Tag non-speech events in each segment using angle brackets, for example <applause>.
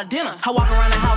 lot of dinner. I walk around the house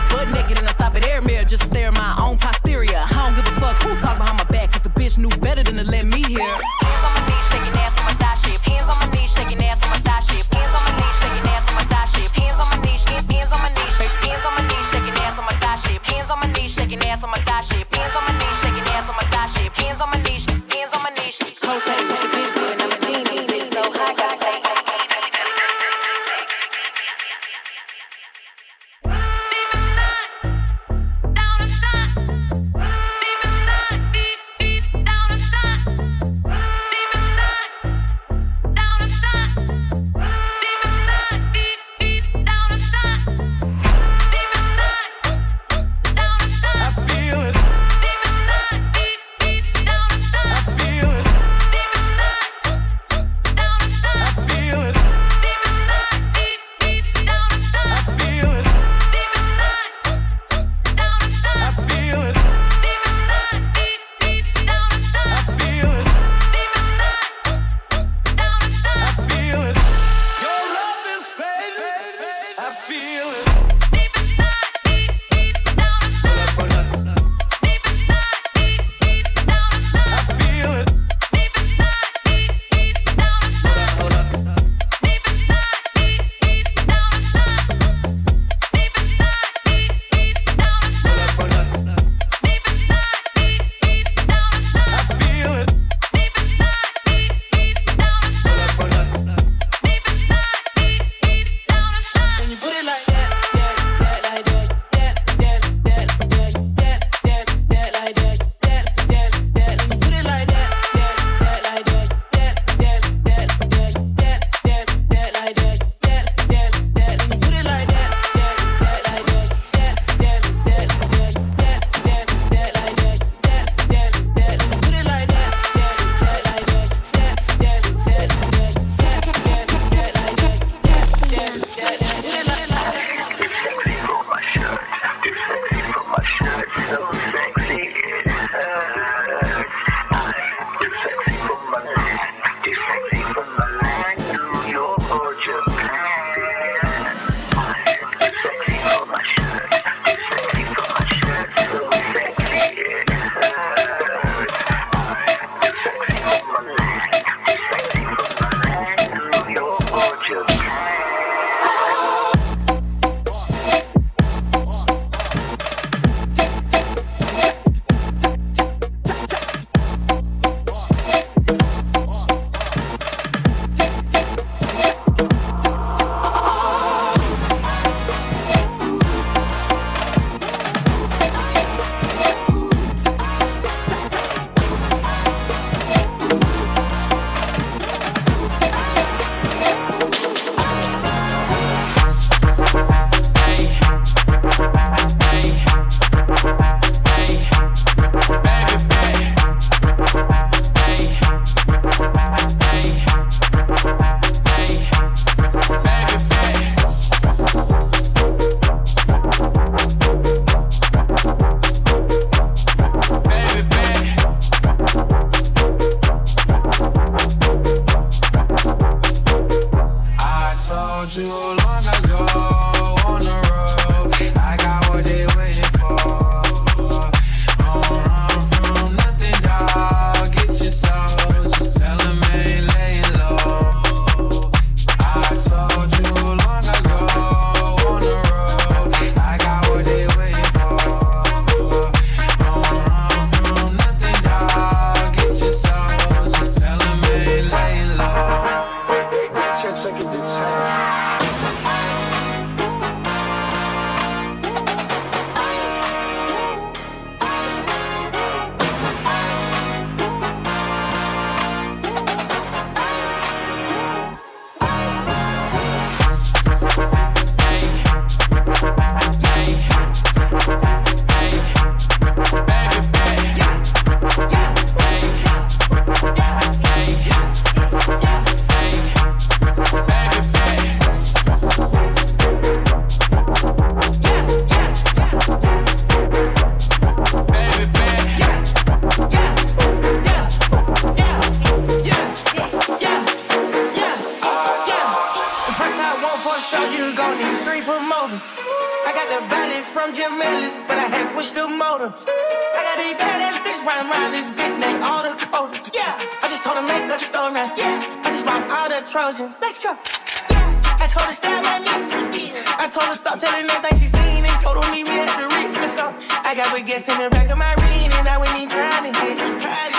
I got baguettes in the back of my ring and I went in trying to hit.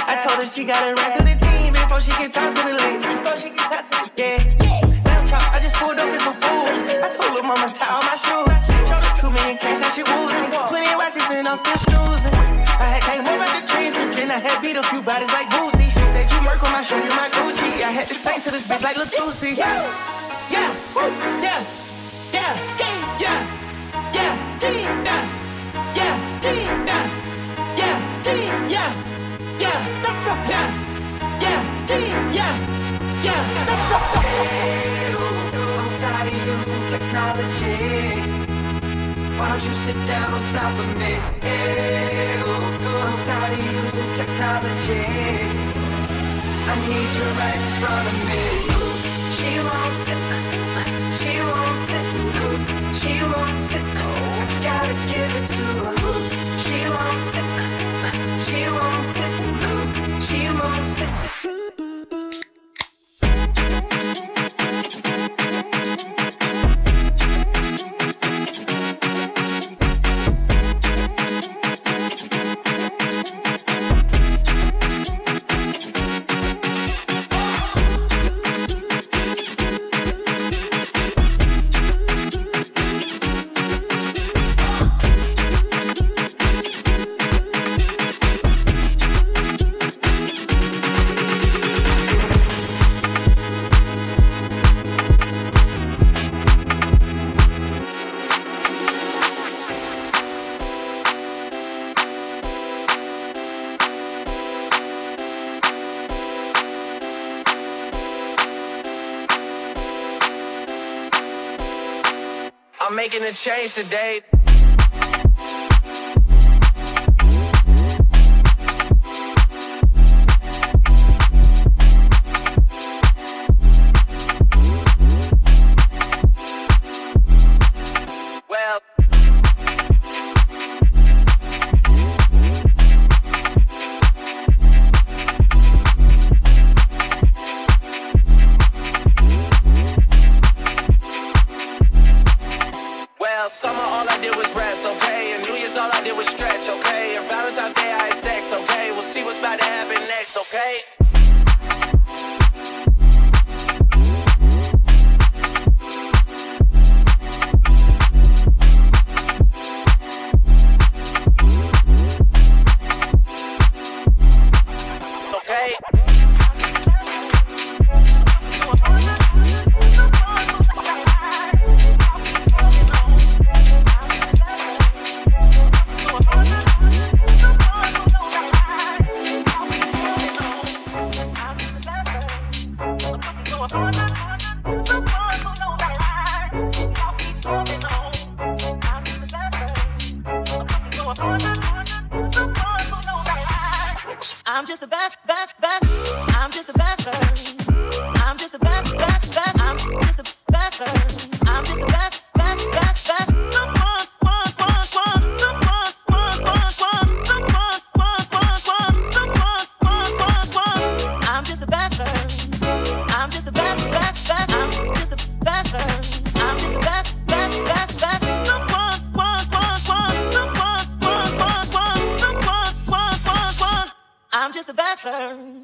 I told her she got to run to the team before she can talk to the league. Before she can talk to the yeah. I just pulled up in some fools. I told her mama tie all my shoes. Two million cash, that she woozing. Twenty watches and I'm still snoozing. I had came up out the trees, then I had beat a few bodies like Boosie. She said you work on my show, you my Gucci. I had to sing to this bitch like Latusi. Yeah, yeah, yeah, yeah, yeah, yeah, yeah. Let's go. Yeah, yeah, yeah, yeah. Let's go. I'm tired of using technology. Why don't you sit down on top of me? I'm tired of using technology. I need you right in front of me. She won't sit, she won't sit, she won't sit. So I gotta give it to her. She won't sit, won't sit, she won't sit. Making a change today. I'm just a best, best, best. I'm just a best. I'm just a best, best, best. I'm just a best. person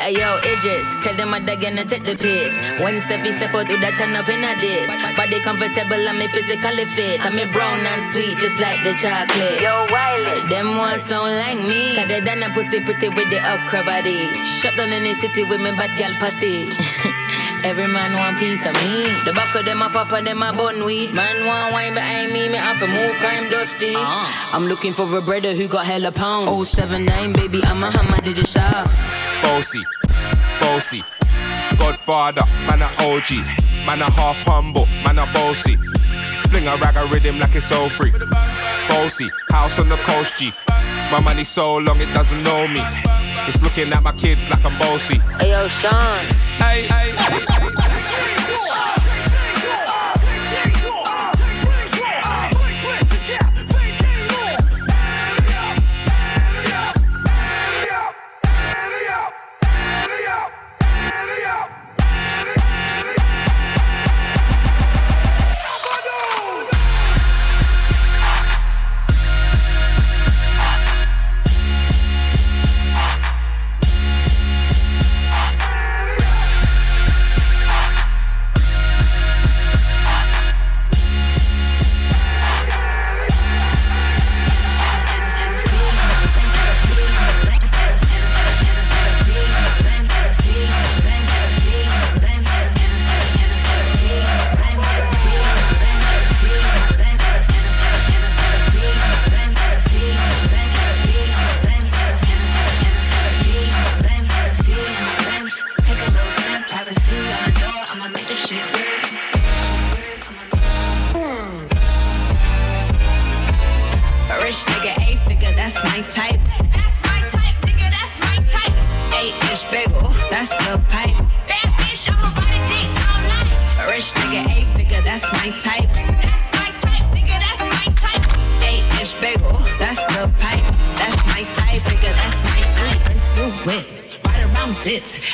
Hey yo, Idris, tell them I'm gonna take the piss. When Steffi step out, do that turn up in a this. Body comfortable, I'm physically fit. I'm a brown and sweet, just like the chocolate. Yo, Wiley, them ones sound like me. Cause they done a pussy pretty with the upcra body. Shut down in the city with me bad gal pussy. <laughs> Every man want piece of me. The back of them a pop and them a bun weed. Man want wine behind me, me have to move crime dusty. Uh-huh. I'm looking for a brother who got hella pounds. 079, baby, I'm a hammer, did you saw? Bossy, bossy, Godfather, man a OG, man a half humble, man a bossy. Fling a rag a rhythm like it's all free. Bossy, house on the coast G. My money so long it doesn't know me. It's looking at my kids like I'm bossy. Hey yo, Sean. Hey, hey, hey.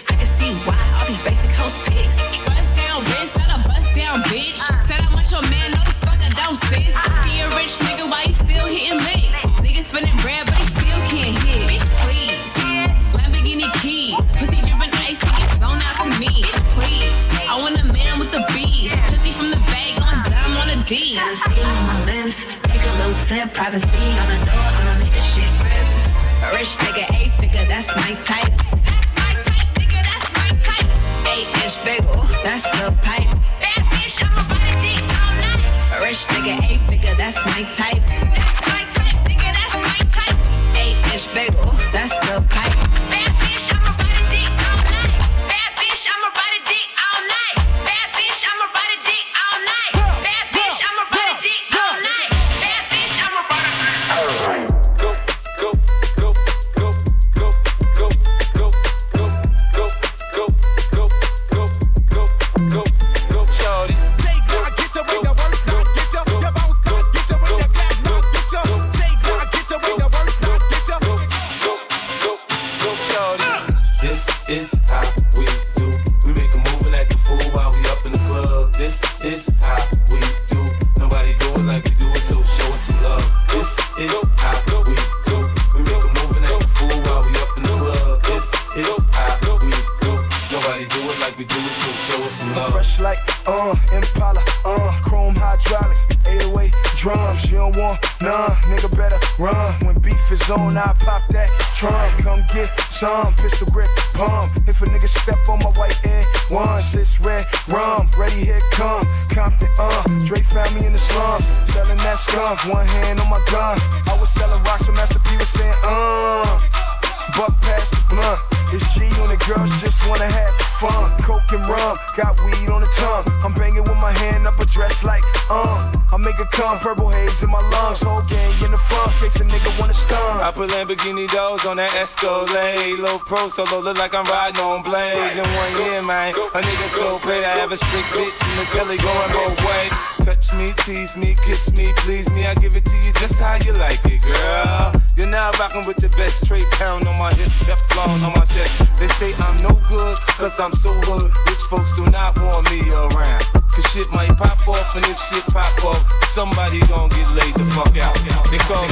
I can see why all these basic hoes pissed. Bust down, bitch, not a bust down, bitch. Said I want your man, no the fuck I don't sis. He a rich nigga, why he still hitting licks? Niggas spinning bread, but he still can't hit. Bitch, please. Lamborghini keys, pussy dripping icy, it's on out to me. Bitch, please. I want a man with the bees, pussy from the bag, going down on a D. On my lips, take a little sip. Privacy on the door, I'ma make this shit grip. A rich nigga, eight figure, that's my type. Inch bagel, that's the pipe. That bitch, I'ma ride dick all night. A rich nigga, eight figure, that's my type. That's my type, nigga, that's my type. Eight inch bagel, that's the pipe. You don't want none, nigga better run. When beef is on, I pop that trunk. Come get some pistol grip palm. If a nigga step on my white air ones, it's red rum. Ready, here come Compton, uh. Drake found me in the slums, selling that skunk. One hand on my gun. I was selling rocks, so Master P was saying, uh. Buck past the blunt. It's G and the girls just wanna have fun. Coke and rum, got weed on the tongue. I'm banging with my hand up a dress like, uh. I make a come, purple haze in my lungs. Whole gang in the front, case a nigga wanna stun. I put Lamborghini doors on that Escalade. Low pro solo, look like I'm riding on blades. In one year, man, a nigga so paid. I have a strict bitch in the telly going both way. Touch me, tease me, kiss me, please me. I give it to you just how you like it, girl. You're now rocking with the best straight pound on my hip, Teflon on my chest. They say I'm no good, cause I'm so hood. Rich folks do not want me around. Cause shit might pop off, and if shit pop off, somebody gon' get laid the fuck out. They call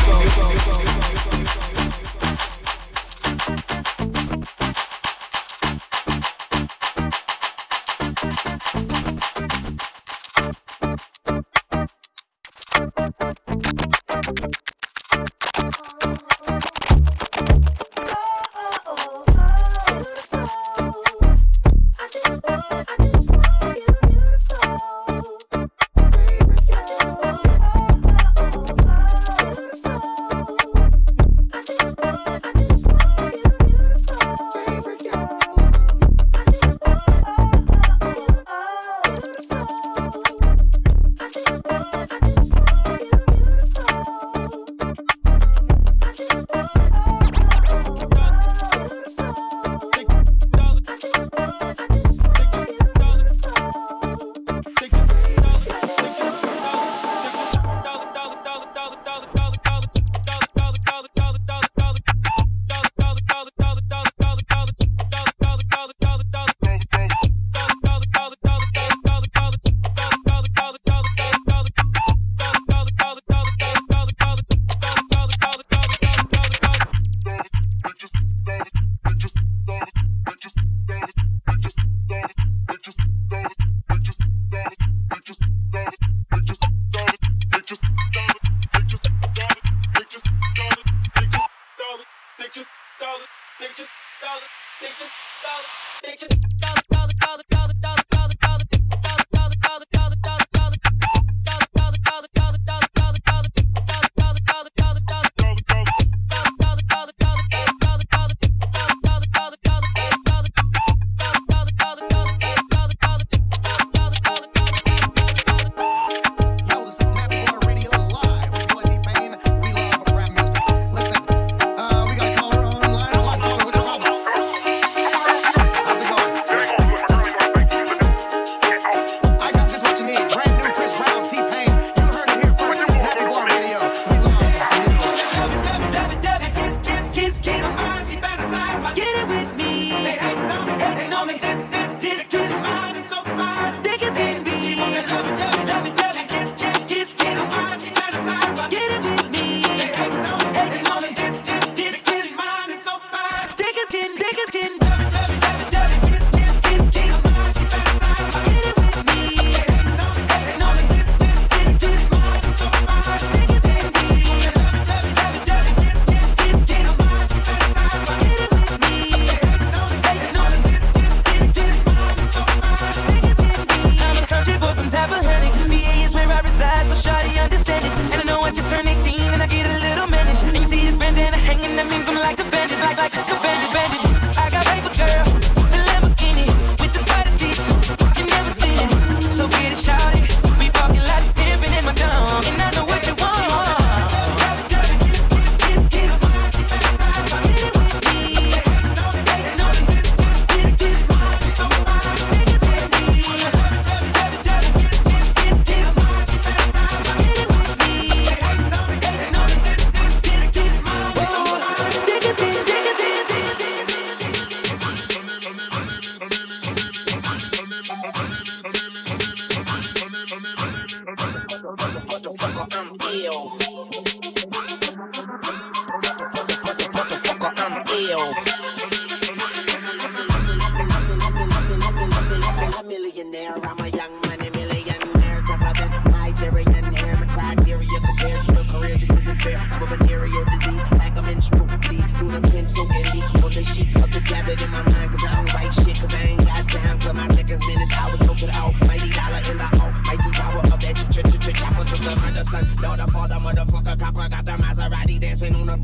a millionaire. I'm a young man.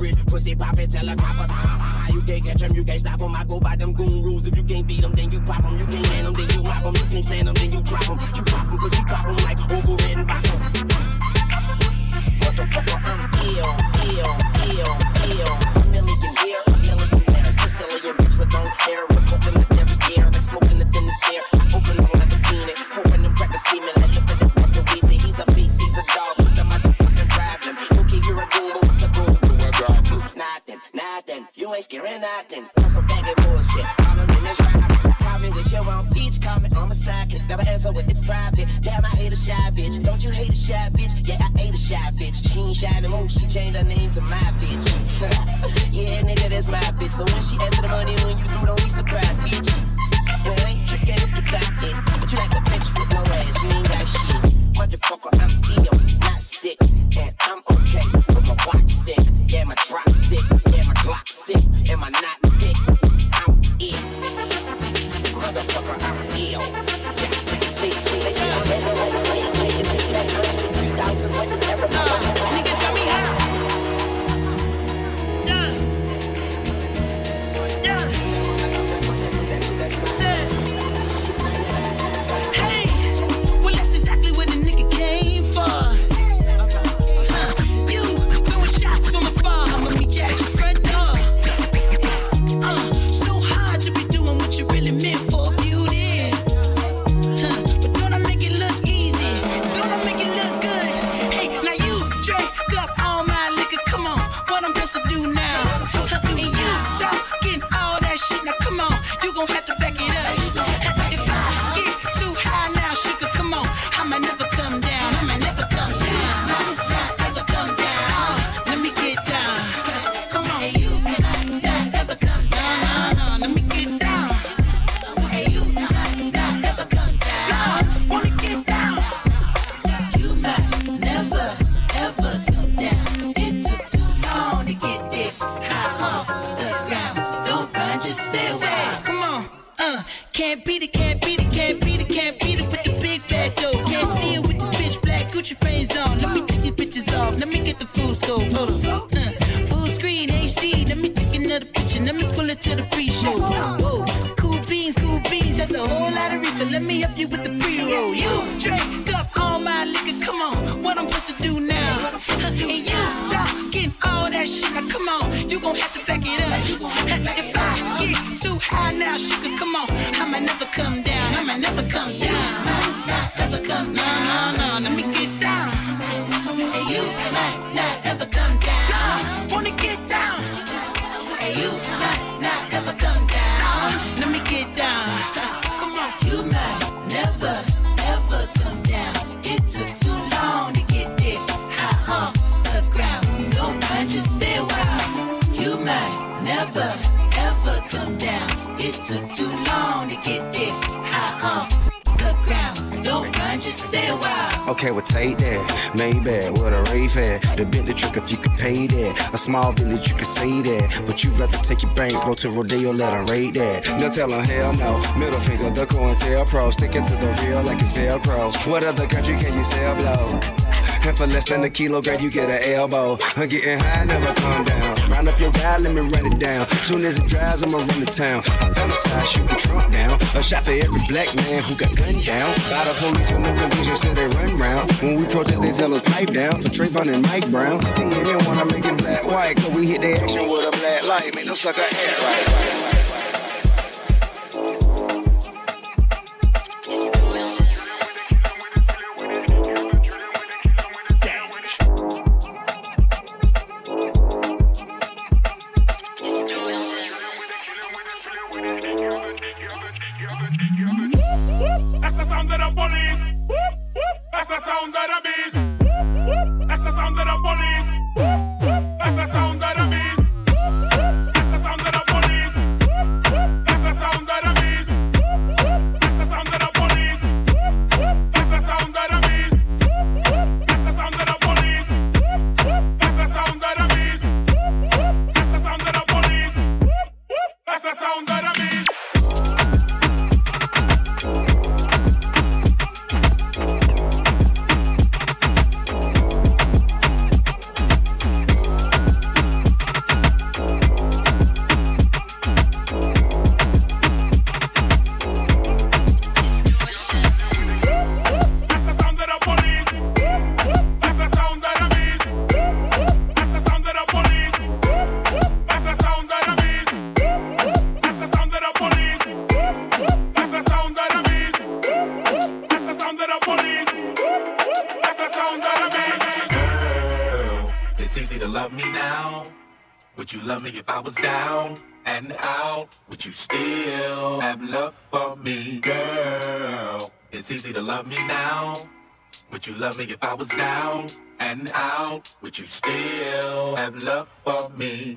Pussy poppin', tell the coppers, ha ha ha. You can't catch them, you can't stop them. I go by them goon rules. If you can't beat them, then you pop them. You can't hand them, then you mop them. You can't stand them, then you drop them. You pop them, cause you pop them like overhead and bop them. Motherfucker, I'm ill, ill, ill, ill. A million here, a million there. Sicilian bitch with long hair. okay, we'll take that. Maybe what a rave at? The Bentley trick if you could pay that. A small village, you could say that. But you'd rather take your bank, bro, to Rodeo, let her raid that. No telling, hell no. Middle finger, the coin pro. Sticking to the real like it's Velcro. What other country can you sell blow? And for less than a kilogram, you get an elbow. I'm getting high, never calm down. Round up your ride, let me run it down. Soon as it dries, I'ma run to town. I'm side shooting Trump down. A shot for every black man who got gunned down. By the police with no conviction, said they run round. When we protest, they tell us pipe down. For Trayvon and Mike Brown. See, they didn't wanna make it black, white. Cause we hit the action with a black light. Make no sucker act right. right, right. Tell me if I was down and out, would you still have love for me?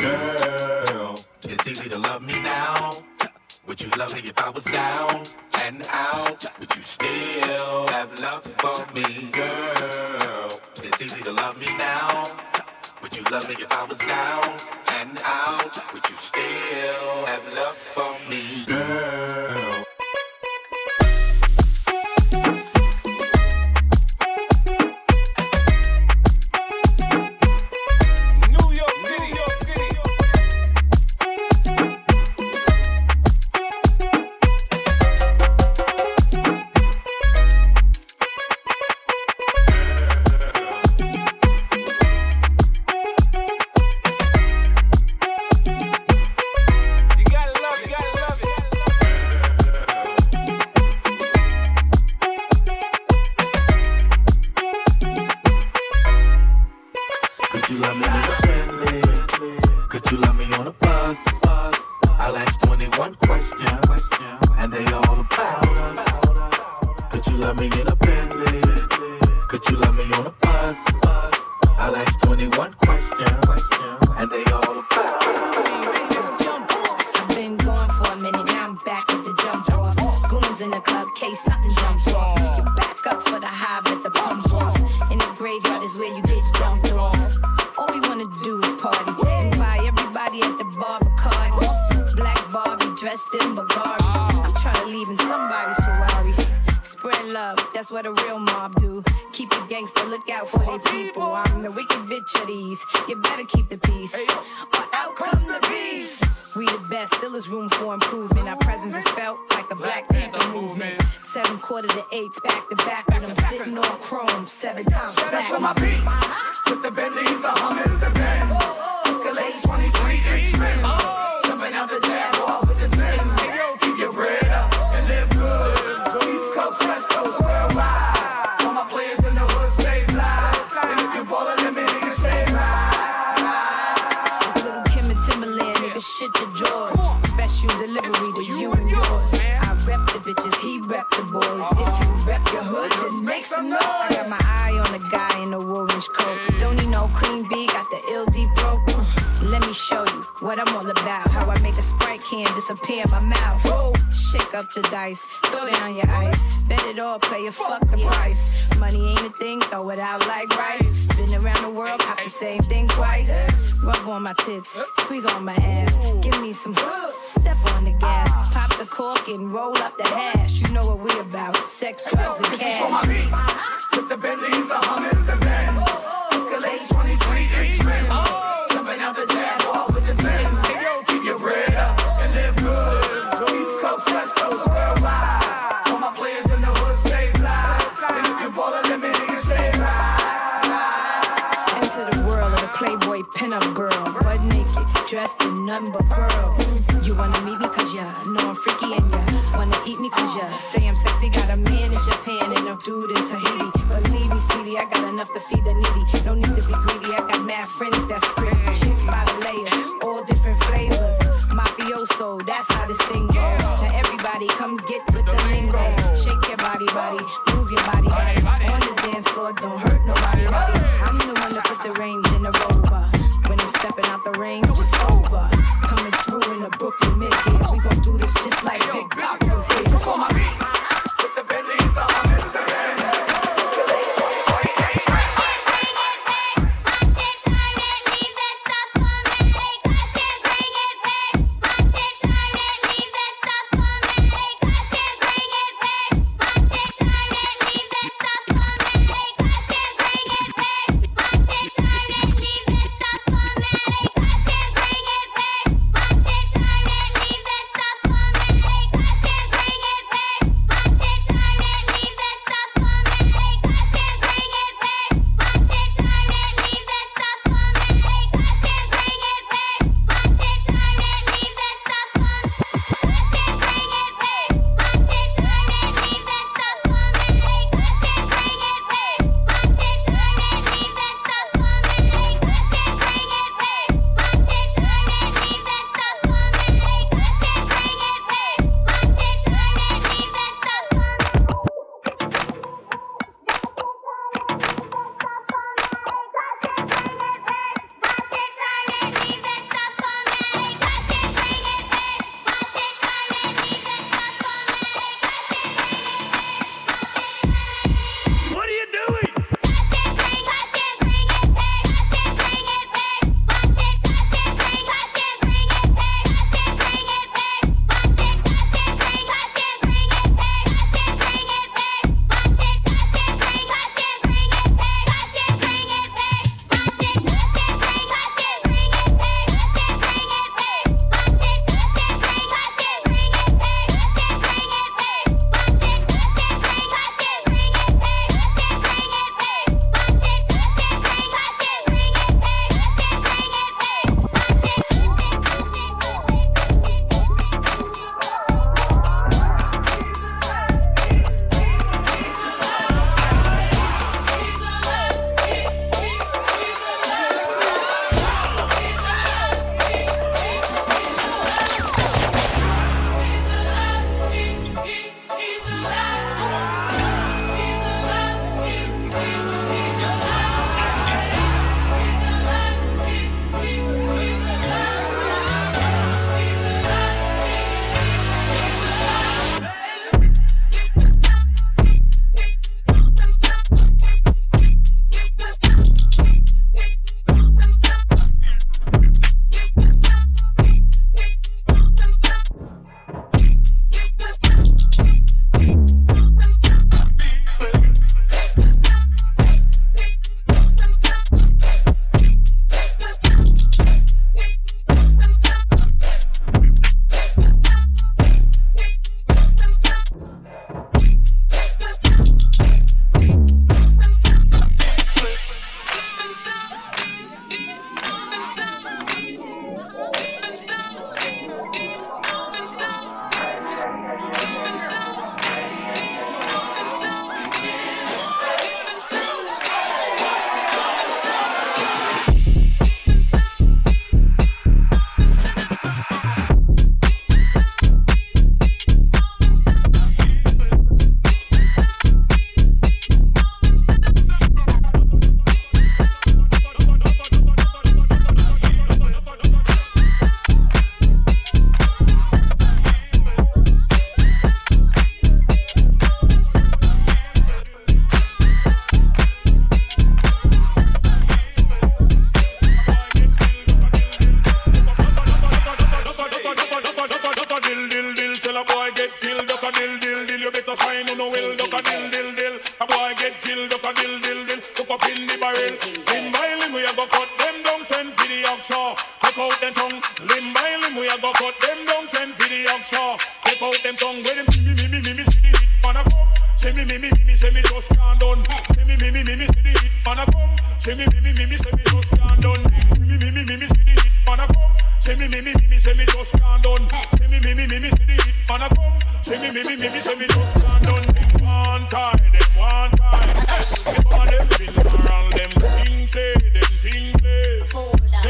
body, body. Move your body, body. On the dance floor, don't hurt nobody. Body. I'm the one to put the rain.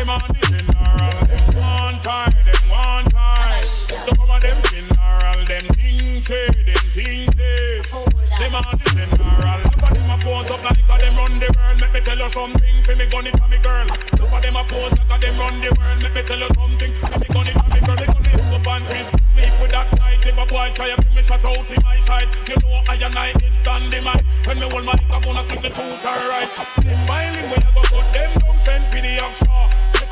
them on the funeral. One time, them one time. The woman them funeral, them things say, them things say. Them on the funeral. Look at them a pose up like a run the world. Let me tell you something, me gun it a me girl. Look at them a pose like a them run the world. Let me tell you something, me gun it a me girl. They gun it up and twist. Sleep with that night, if a boy try a me shot out in my side. You know I and I is dynamite. When me hold my microphone, I speak the truth alright. Them violin, we a go put them down, send for the auction.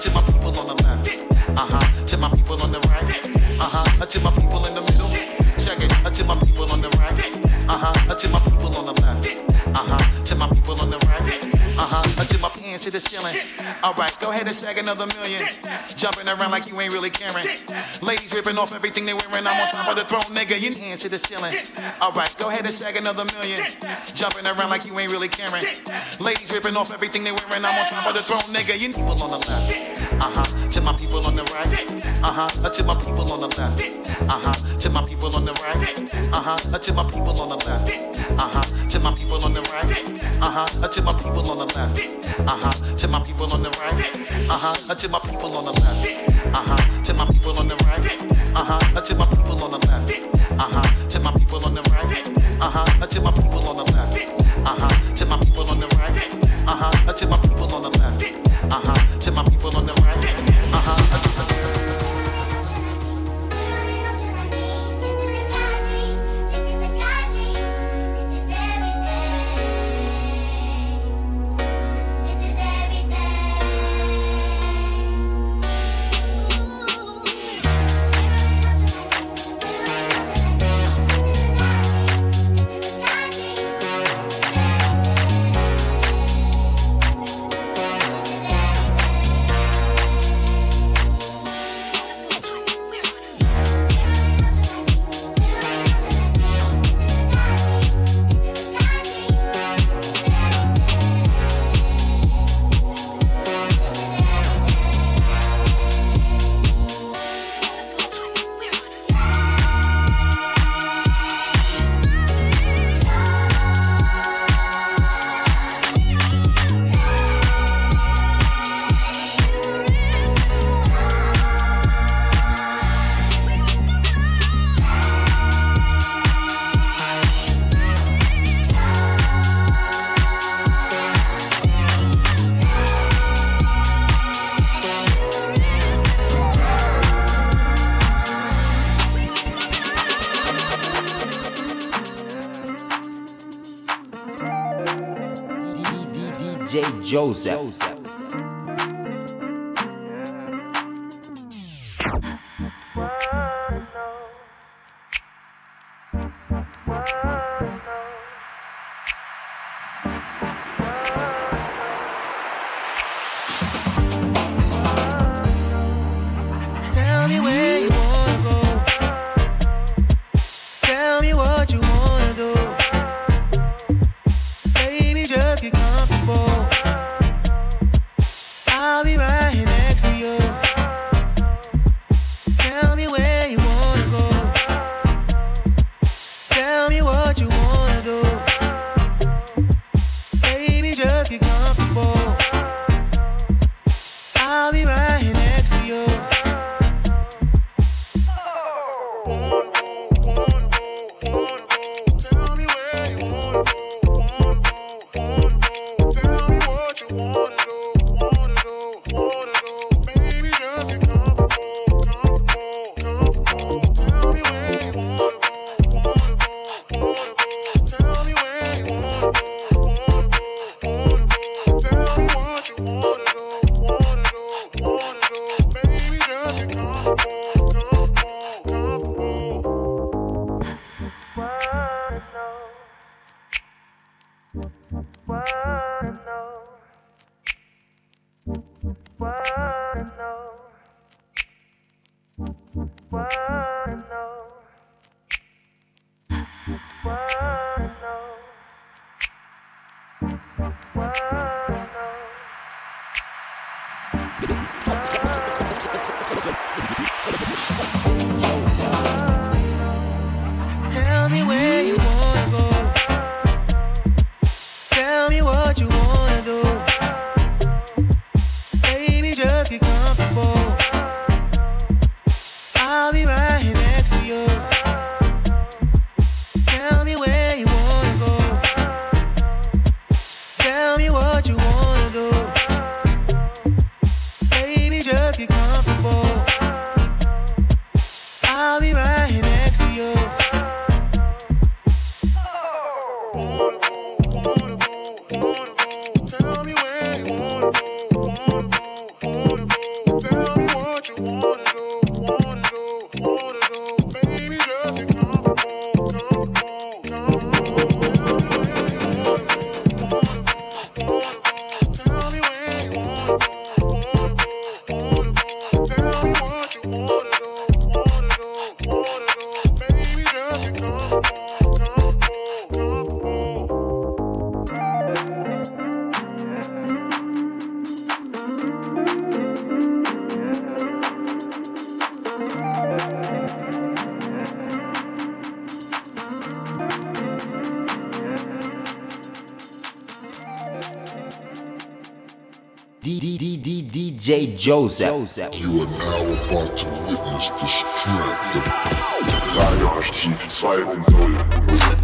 To my people on the left. Uh huh. To my people on the right. Uh huh. Uh, to my to the ceiling. All right, go ahead and stack another million. Jumping around like you ain't really caring. Ladies ripping off everything they wearing. I'm on top of the throne, nigga. You hands to the ceiling. All right, go ahead and stack another million. Jumping around like you ain't really caring. Ladies ripping off everything they wearing. I'm on top of the throne, nigga. You people on the left. Uh huh. To my people on the right. Uh huh. Uh, to my people on the left. Uh huh. To my people on the right. Uh huh. Uh, to my people on the left. Uh huh. To my people on the right. Uh huh. Uh, to my people on the left. Uh huh. To my people on the right. Uh huh. Uh, to my people on the left. Uh huh. To my people on the right. Uh huh. Uh, to my people on the left. Uh huh. To my people on the right. Uh huh. Uh, to my Joseph. Oh. Joseph. Joseph. You are now about to witness the strength of the hierarchy 2.0.